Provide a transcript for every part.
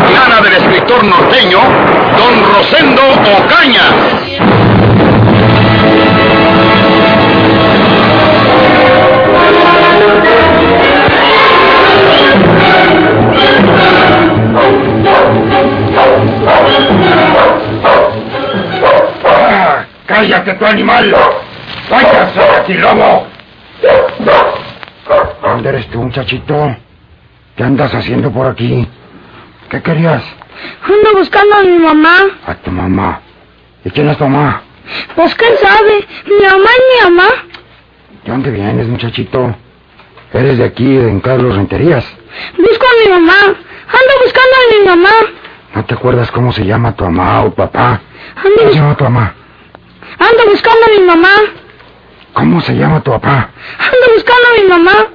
del escritor norteño, Don Rosendo Ocaña. Ah, ¡Cállate, tu animal! ¡Váyase de aquí, lobo! ¿Dónde eres tú, muchachito? ¿Qué andas haciendo por aquí? ¿Qué querías? Ando buscando a mi mamá. A tu mamá. ¿Y quién es tu mamá? Pues quién sabe. Mi mamá y mi mamá. ¿De dónde vienes, muchachito? ¿Eres de aquí, de en Carlos Renterías? Busco a mi mamá. Ando buscando a mi mamá. ¿No te acuerdas cómo se llama tu mamá o papá? Ando, ¿Cómo se llama tu mamá? ando buscando a mi mamá. ¿Cómo se llama tu papá? Ando buscando a mi mamá.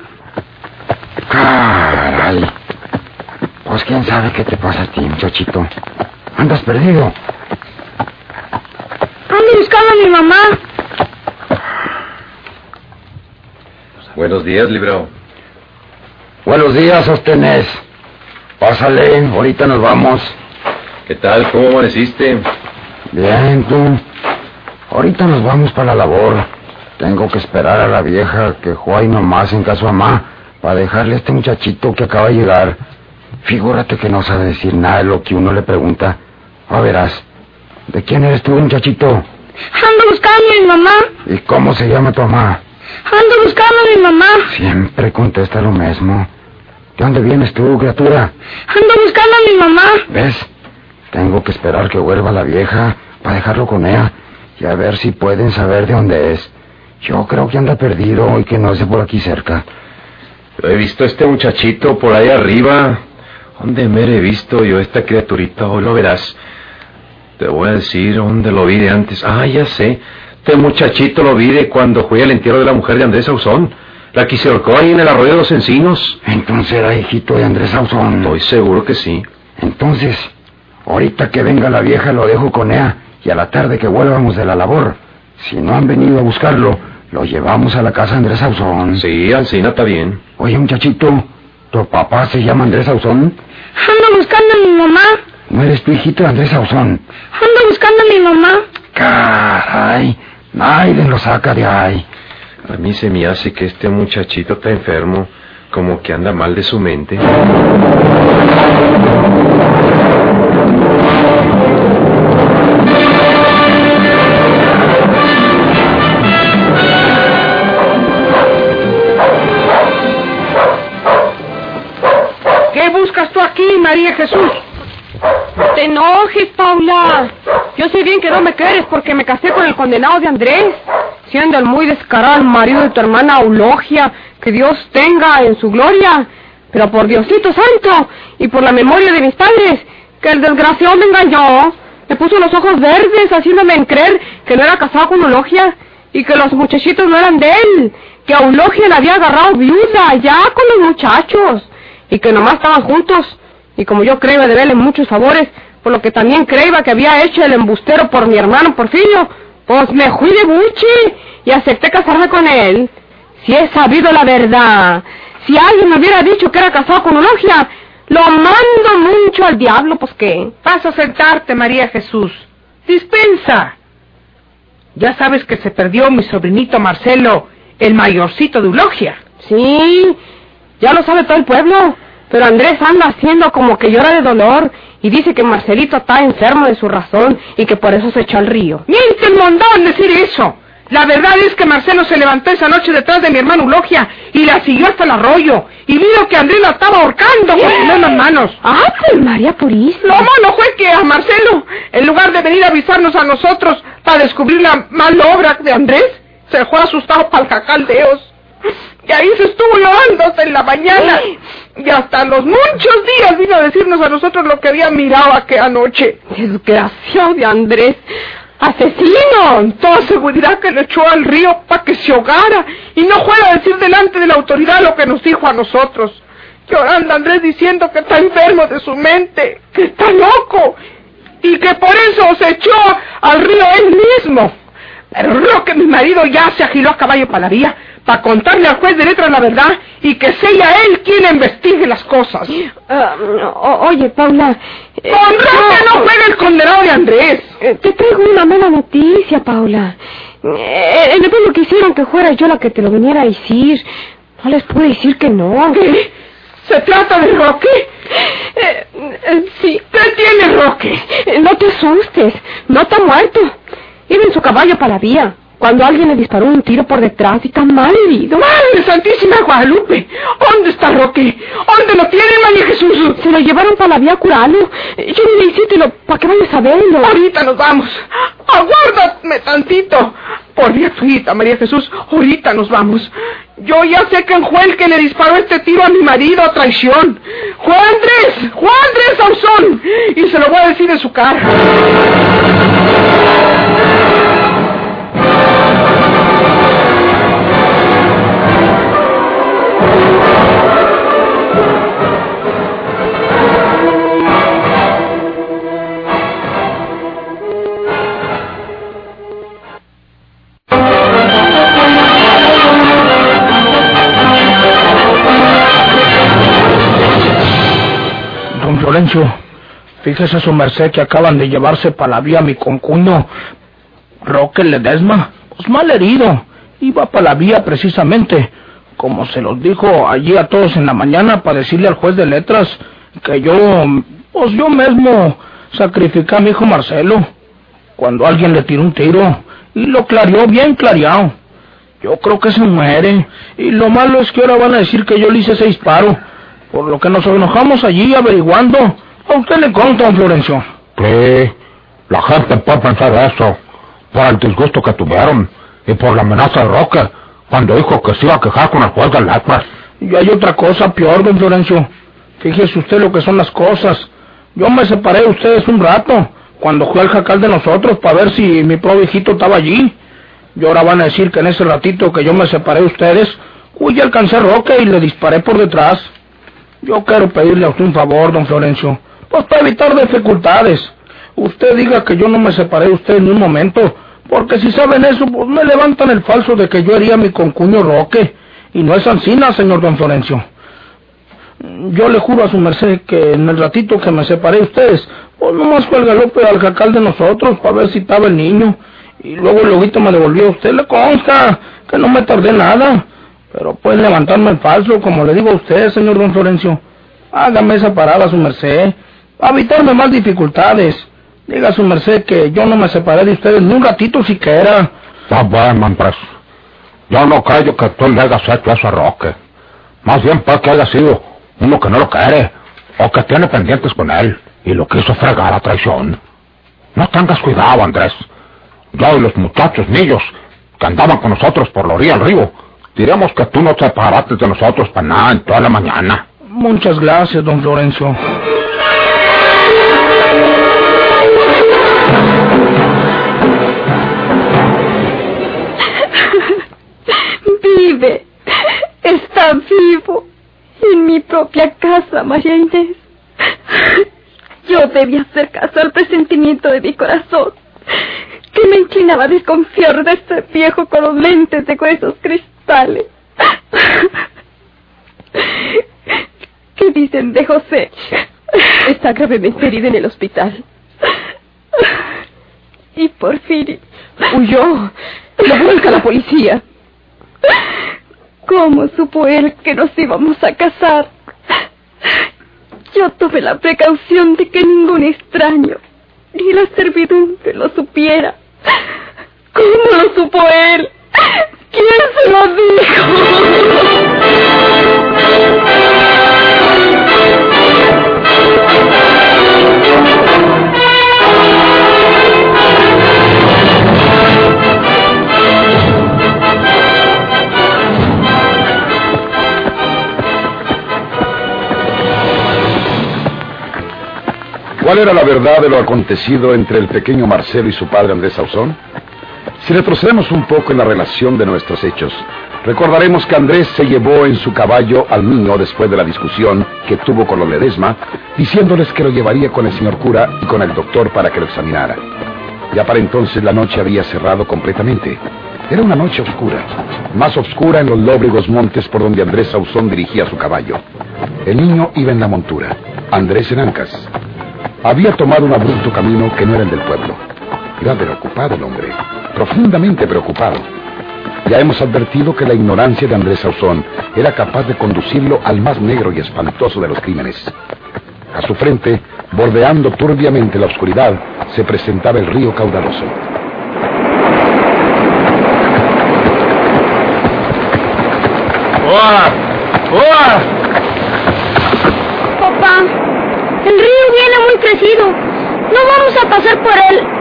Caray. Pues quién sabe qué te pasa a ti, muchachito. Andas perdido. Ando buscando a mi mamá. Buenos días, libro. Buenos días, Sostenes. Pásale, ahorita nos vamos. ¿Qué tal? ¿Cómo amaneciste? Bien, tú. Ahorita nos vamos para la labor. Tengo que esperar a la vieja que juega nomás en casa mamá para dejarle a este muchachito que acaba de llegar. Figúrate que no sabe decir nada de lo que uno le pregunta. A verás. ¿De quién eres tú, muchachito? Ando buscando a mi mamá. ¿Y cómo se llama tu mamá? Ando buscando a mi mamá. Siempre contesta lo mismo. ¿De dónde vienes tú, criatura? Ando buscando a mi mamá. ¿Ves? Tengo que esperar que vuelva la vieja para dejarlo con ella y a ver si pueden saber de dónde es. Yo creo que anda perdido y que no es de por aquí cerca. He visto a este muchachito por ahí arriba. ¿Dónde me he visto yo esta criaturita? Hoy lo verás. Te voy a decir dónde lo vi de antes. Ah, ya sé. Este muchachito lo vi de cuando fue al entierro de la mujer de Andrés Ausón. La que se ahorcó ahí en el arroyo de los encinos. Entonces era hijito de Andrés Ausón. Estoy seguro que sí. Entonces, ahorita que venga la vieja lo dejo con ella y a la tarde que vuelvamos de la labor, si no han venido a buscarlo, lo llevamos a la casa de Andrés Ausón. Sí, Alcina está bien. Oye, muchachito, ¿tu papá se llama Andrés Ausón? Ando buscando a mi mamá. ¿No eres tu hijito de Andrés Ausón? Ando buscando a mi mamá. Caray, nadie lo saca de ahí. A mí se me hace que este muchachito está enfermo, como que anda mal de su mente. Yo sé bien que no me quieres porque me casé con el condenado de Andrés, siendo el muy descarado marido de tu hermana Eulogia, que Dios tenga en su gloria. Pero por Diosito Santo y por la memoria de mis padres, que el desgraciado me engañó, me puso los ojos verdes haciéndome creer que no era casado con Eulogia y que los muchachitos no eran de él, que Eulogia la había agarrado viuda ya con los muchachos y que nomás estaban juntos. Y como yo creo deberle muchos favores, por lo que también creía que había hecho el embustero por mi hermano Porfirio, pues me fui de buche y acepté casarme con él. Si he sabido la verdad, si alguien me hubiera dicho que era casado con Eulogia, lo mando mucho al diablo, pues qué. Pasa a sentarte, María Jesús. Dispensa. Ya sabes que se perdió mi sobrinito Marcelo, el mayorcito de Eulogia. Sí, ya lo sabe todo el pueblo. Pero Andrés anda haciendo como que llora de dolor y dice que Marcelito está enfermo de su razón y que por eso se echó al río. Miente el mondón decir eso. La verdad es que Marcelo se levantó esa noche detrás de mi hermano Eulogia y la siguió hasta el arroyo. Y vio que Andrés la estaba ahorcando con sus mismas manos. ¡Ah, pues María Purísima! Lo malo fue que a Marcelo, en lugar de venir a avisarnos a nosotros para descubrir la mala obra de Andrés, se fue asustado para el jacal de Dios. Y ahí se estuvo llorando hasta en la mañana. Y hasta los muchos días vino a decirnos a nosotros lo que había mirado aquella noche. Desgraciado de Andrés. ¡Asesino! Toda seguridad que lo echó al río para que se ahogara y no fuera a decir delante de la autoridad lo que nos dijo a nosotros. Llorando Andrés diciendo que está enfermo de su mente, que está loco y que por eso se echó al río él mismo. Pero lo que mi marido ya se agiló a caballo para la vía para contarle al juez de letras la verdad y que sea él quien investigue las cosas. Oye, Paula. eh, Con Roque no juega el condenado de Andrés. eh, Te traigo una mala noticia, Paula. Eh, en el pueblo quisieron que fuera yo la que te lo viniera a decir. No les pude decir que no. ¿Qué? ¿Se trata de Roque? Eh, eh, sí. ¿Qué tiene Roque? No te asustes. No está muerto. Iba en su caballo para la vía. Cuando alguien le disparó un tiro por detrás y está mal herido. ¡Madre Santísima Guadalupe! ¿Dónde está Roque? ¿Dónde lo tienen, María Jesús? Se lo llevaron para la vía. Eh, Yo ni le hice para que vayas a verlo. Ahorita nos vamos. Aguárdame tantito. Por Diosita, María Jesús, ahorita nos vamos. Yo ya sé que fue el que le disparó este tiro a mi marido a traición. Juan Andrés, Juan Andrés. Y se lo voy a decir en su cara. Florencio, fíjese su merced que acaban de llevarse para la vía mi concuño, Roque Ledesma, pues mal herido. Iba para la vía precisamente, como se los dijo allí a todos en la mañana para decirle al juez de letras que yo, pues yo mismo sacrificé a mi hijo Marcelo cuando alguien le tiró un tiro y lo clareó bien clareado. Yo creo que se muere y lo malo es que ahora van a decir que yo le hice ese disparo. Por lo que nos enojamos allí averiguando. A usted le conta, don Florencio. Sí, la gente puede pensar eso, por el disgusto que tuvieron y por la amenaza de Roque, cuando dijo que se iba a quejar con el juez de letras. Y hay otra cosa peor, don Florencio. Fíjese usted lo que son las cosas. Yo me separé de ustedes un rato, cuando fui al jacal de nosotros para ver si mi pobre hijito estaba allí. Y ahora van a decir que en ese ratito que yo me separé de ustedes, uy, alcancé a Roque y le disparé por detrás. Yo quiero pedirle a usted un favor, don Florencio, pues para evitar dificultades. Usted diga que yo no me separé de usted en un momento, porque si saben eso, pues me levantan el falso de que yo haría a mi concuño Roque. Y no es ansina, señor don Florencio. Yo le juro a su merced que en el ratito que me separé de ustedes, pues nomás fue el galope al jacal de nosotros para ver si estaba el niño. Y luego el lobito me devolvió a usted, le consta que no me tardé nada. Pero pueden levantarme el falso, como le digo a usted, señor don Florencio. Hágame esa parada a su merced, para evitarme más dificultades. Diga a su merced que yo no me separé de ustedes ni un ratito siquiera. Está bueno, Andrés. Yo no creo que tú le hayas hecho eso a Roque. Más bien puede que haya sido uno que no lo quiere, o que tiene pendientes con él, y lo quiso fregar a traición. No tengas cuidado, Andrés. Yo y los muchachos niños que andaban con nosotros por la orilla del río, diremos que tú no te separaste de nosotros para nada en toda la mañana. Muchas gracias, don Florencio. Vive. Está vivo. En mi propia casa, María Inés. Yo debía hacer caso al presentimiento de mi corazón, que me inclinaba a desconfiar de este viejo con los lentes de gruesos cristales. ¿Qué dicen de José? Está gravemente herido en el hospital. Y por fin huyó. Lo busca la policía. ¿Cómo supo él que nos íbamos a casar? Yo tuve la precaución de que ningún extraño ni la servidumbre lo supiera lo supo él? ¿Quién se lo dijo? ¿Cuál era la verdad de lo acontecido entre el pequeño Marcelo y su padre Andrés Sauzón? Si retrocedemos un poco en la relación de nuestros hechos, recordaremos que Andrés se llevó en su caballo al niño después de la discusión que tuvo con los Ledesma, diciéndoles que lo llevaría con el señor cura y con el doctor para que lo examinara. Ya para entonces la noche había cerrado completamente. Era una noche oscura, más oscura en los lóbregos montes por donde Andrés Sauzón dirigía su caballo. El niño iba en la montura, Andrés en ancas. Había tomado un abrupto camino que no era el del pueblo. Iba preocupado el hombre, profundamente preocupado. Ya hemos advertido que la ignorancia de Andrés Sauzón era capaz de conducirlo al más negro y espantoso de los crímenes. A su frente, bordeando turbiamente la oscuridad, se presentaba el río caudaloso. ¡Uah! ¡Uah! Papá, el río viene muy crecido. No vamos a pasar por él.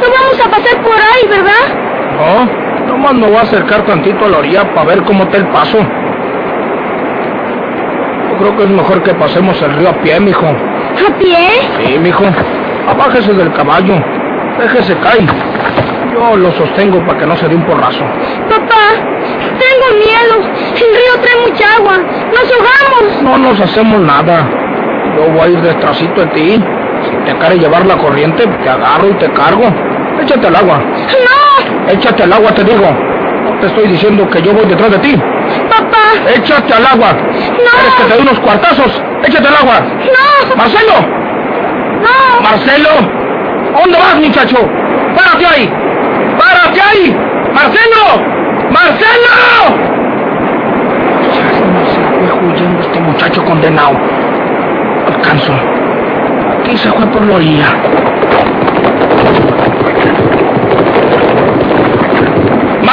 No vamos a pasar por ahí, ¿verdad? No, nomás me voy a acercar tantito a la orilla para ver cómo está el paso. Yo creo que es mejor que pasemos el río a pie, mijo. ¿A pie? Sí, mijo. Abájese del caballo. Déjese caer. Yo lo sostengo para que no se dé un porrazo. Papá, tengo miedo. El río trae mucha agua. Nos ahogamos. No nos hacemos nada. Yo voy a ir detrásito de ti. Si te quiere llevar la corriente, te agarro y te cargo. Échate al agua. No, Échate al agua, te digo. No te estoy diciendo que yo voy detrás de ti. papá. Échate al agua. ¿Quieres que te dé unos cuartazos? Échate al agua. No, Marcelo. no. Marcelo. ¿Dónde vas, muchacho? Párate ahí. Párate ahí. Marcelo. Marcelo. Ya se fue huyendo este muchacho condenado. Alcanzo. Aquí se fue por la orilla.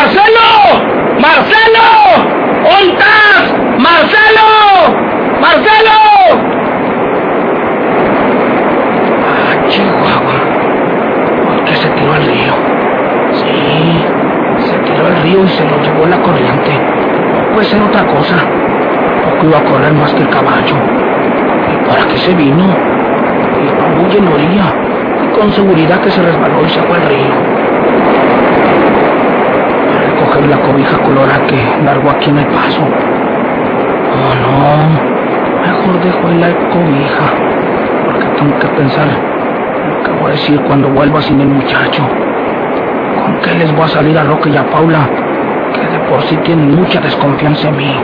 ¡Marcelo! ¡Marcelo! ¿Dónde estás? ¡Marcelo! ¡Marcelo! Ah, Chihuahua. ¿Por qué se tiró al río? Sí, se tiró al río y se lo llevó la corriente. No puede ser otra cosa. Poco iba a correr más que el caballo. ¿Y para qué se vino? Iba muy en la orilla. Y con seguridad que se resbaló y se fue al río. La cobija colorada que largo aquí en paso. Oh, no. Mejor dejo ahí la cobija. Porque tengo que pensar lo que voy a decir cuando vuelva sin el muchacho. ¿Con qué les voy a salir a Roque y a Paula? Que de por sí tienen mucha desconfianza en mí.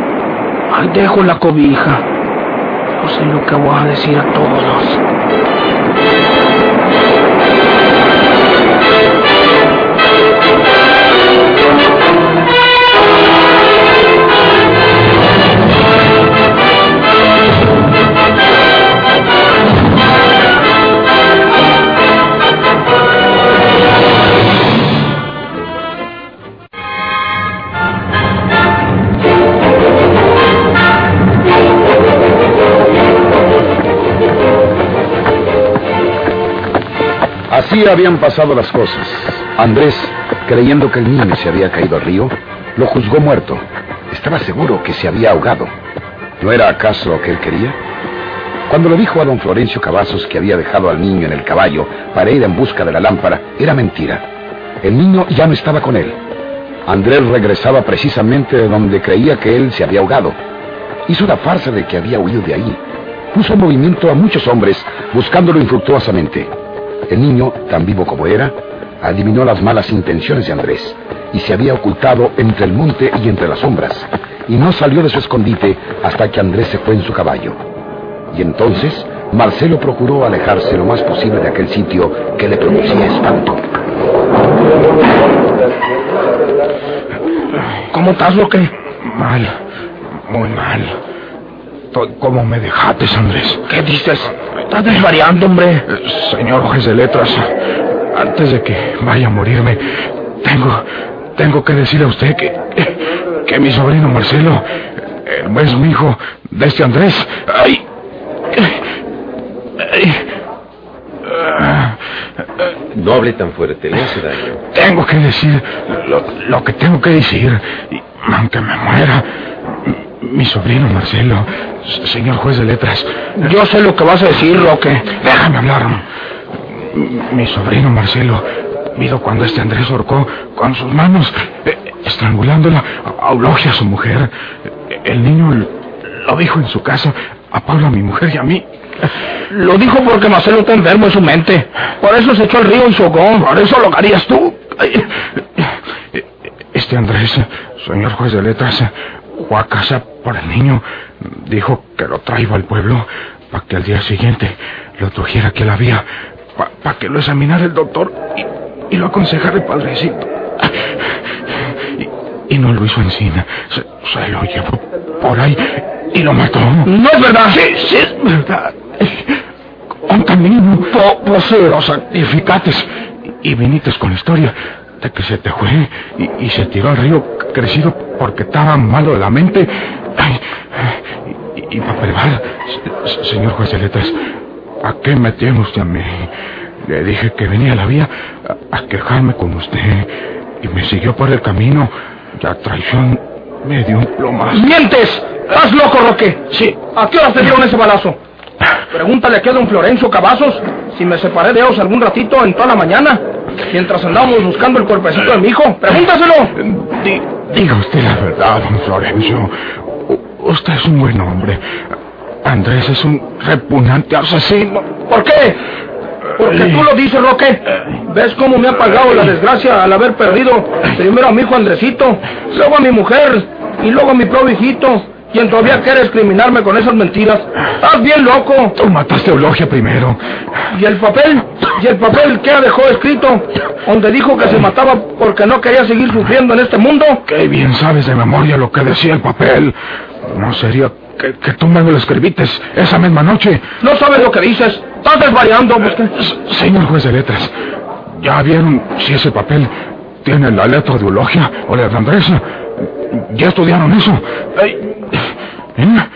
Ahí dejo la cobija. No sé lo que voy a decir a todos. Así habían pasado las cosas. Andrés, creyendo que el niño se había caído al río, lo juzgó muerto. Estaba seguro que se había ahogado. ¿No era acaso lo que él quería? Cuando le dijo a don Florencio Cavazos que había dejado al niño en el caballo para ir en busca de la lámpara, era mentira. El niño ya no estaba con él. Andrés regresaba precisamente de donde creía que él se había ahogado. Hizo la farsa de que había huido de ahí. Puso en movimiento a muchos hombres buscándolo infructuosamente. El niño, tan vivo como era, adivinó las malas intenciones de Andrés y se había ocultado entre el monte y entre las sombras, y no salió de su escondite hasta que Andrés se fue en su caballo. Y entonces Marcelo procuró alejarse lo más posible de aquel sitio que le producía espanto. ¿Cómo estás, Roque? Mal, muy mal. Como me dejaste, Andrés. ¿Qué dices? Estás desvariando, hombre. Señor juez de letras, antes de que vaya a morirme, tengo, tengo que decirle a usted que, que mi sobrino Marcelo eh, es mi hijo de este Andrés. ¡Ay! Ay. Ah, No hable tan fuerte, le hace daño. Tengo que decir lo, lo que tengo que decir. Y aunque me muera, Mi sobrino Marcelo, señor juez de letras. Yo sé lo que vas a decir, Roque. Déjame hablar. Mi sobrino Marcelo vio cuando este Andrés ahorcó con sus manos, eh, estrangulándola a Eulogia, su mujer. El niño lo dijo en su casa a Paula, mi mujer, y a mí. Lo dijo porque Marcelo está enfermo en su mente. Por eso se echó al río y se ahogó. Por eso lo harías tú. Ay. Este Andrés, señor juez de letras, fue a casa por el niño. Dijo que lo traigo al pueblo para que al día siguiente lo trujera aquí a la vía, para que lo examinara el doctor y, y lo aconsejara el padrecito. Y, y no lo hizo encima. Se, se lo llevó por ahí y lo mató. No es verdad. Sí, sí es verdad. Un camino. Pues lo santificates. Y viniste con la historia de que se te fue y, y se tiró al río crecido porque estaba malo de la mente. Ay, y, y para probar, se- señor juez de letras, ¿a qué me tiene usted a mí? Le dije que venía a la vía a, a quejarme con usted y me siguió por el camino. La traición me dio un plomazo. ¡Mientes! ¡Estás loco, Roque! Sí. ¿A qué hora te dieron ese balazo? Pregúntale aquí a don Florencio Cavazos si me separé de ellos algún ratito en toda la mañana, mientras andábamos buscando el cuerpecito de mi hijo. Pregúntaselo. diga usted la verdad, don Florencio. U- usted es un buen hombre. Andrés es un repugnante asesino. ¿Por qué? Porque tú lo dices, Roque. ¿Ves cómo me ha pagado la desgracia al haber perdido primero a mi hijo Andresito, luego a mi mujer y luego a mi propio hijito? ¿Quién todavía quieres criminarme con esas mentiras? ¡Estás bien loco! Tú mataste a Eulogia primero. ¿Y el papel? ¿Y el papel qué dejó escrito? Donde dijo que se mataba porque no quería seguir sufriendo en este mundo. Qué bien sabes de memoria lo que decía el papel. ¿No sería que, que tú me lo escribiste esa misma noche? No sabes lo que dices. Estás desvariando. señor juez de letras, ¿ya vieron si ese papel tiene la letra de Eulogia o la de Andrés? ¿Ya estudiaron eso? Ay, ¿eh?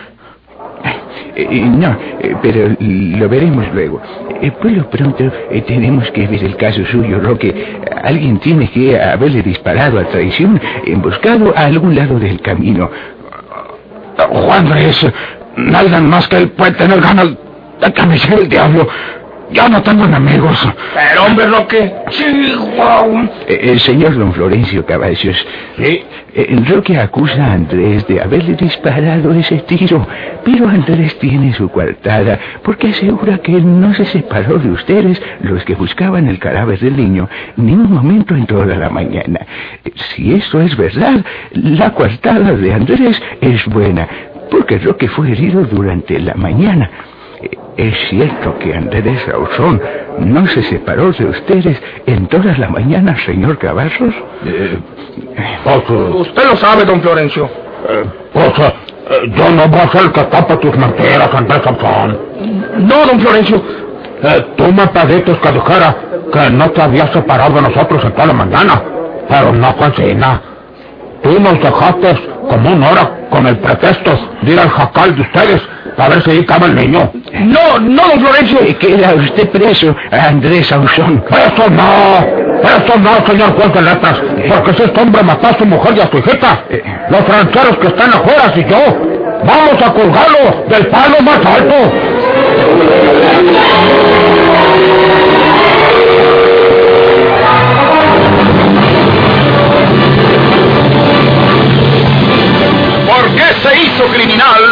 Eh, no, eh, pero lo veremos luego. Eh, por lo pronto eh, tenemos que ver el caso suyo, Roque. Alguien tiene que haberle disparado a traición, emboscado a algún lado del camino. Juan Andrés, nada más que él puede tener ganas de que me el diablo. Ya no tengo enemigos. Pero hombre, lo que... Chihuahua. Eh, el señor don Florencio Caballos. Sí. Eh, Roque acusa a Andrés de haberle disparado ese tiro, pero Andrés tiene su coartada porque asegura que él no se separó de ustedes, los que buscaban el cadáver del niño, ni un momento en toda la mañana. Eh, Si eso es verdad, la coartada de Andrés es buena, porque Roque fue herido durante la mañana. Eh, ¿Es cierto que Andrés Ausón no se separó de ustedes en todas las mañanas, señor Cavazos? Usted lo sabe, don Florencio. Pues eh, yo no voy a ser el que tapa tus mentiras, Andrés Sansón. No, don Florencio. Eh, tú me pediste que dijera que no te habías separado de nosotros en toda la mañana, pero no fue así, nada. Tú nos dejaste como una hora con el pretexto de ir al jacal de ustedes para ver si ahí estaba el niño. No, no, don Florencio. Eh, ¿Queda usted preso, Andrés Ausón? Eso no, eso no, señor juez de letras, porque si este hombre mató a su mujer y a su hijita, los rancheros que están afuera y yo, vamos a colgarlo del palo más alto. ¿Por qué se hizo criminal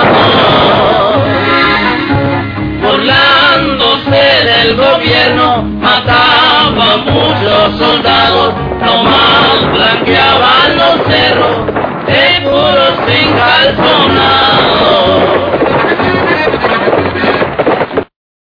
Del gobierno, mataba a muchos soldados, nomás blanqueaban los cerros de puros sin.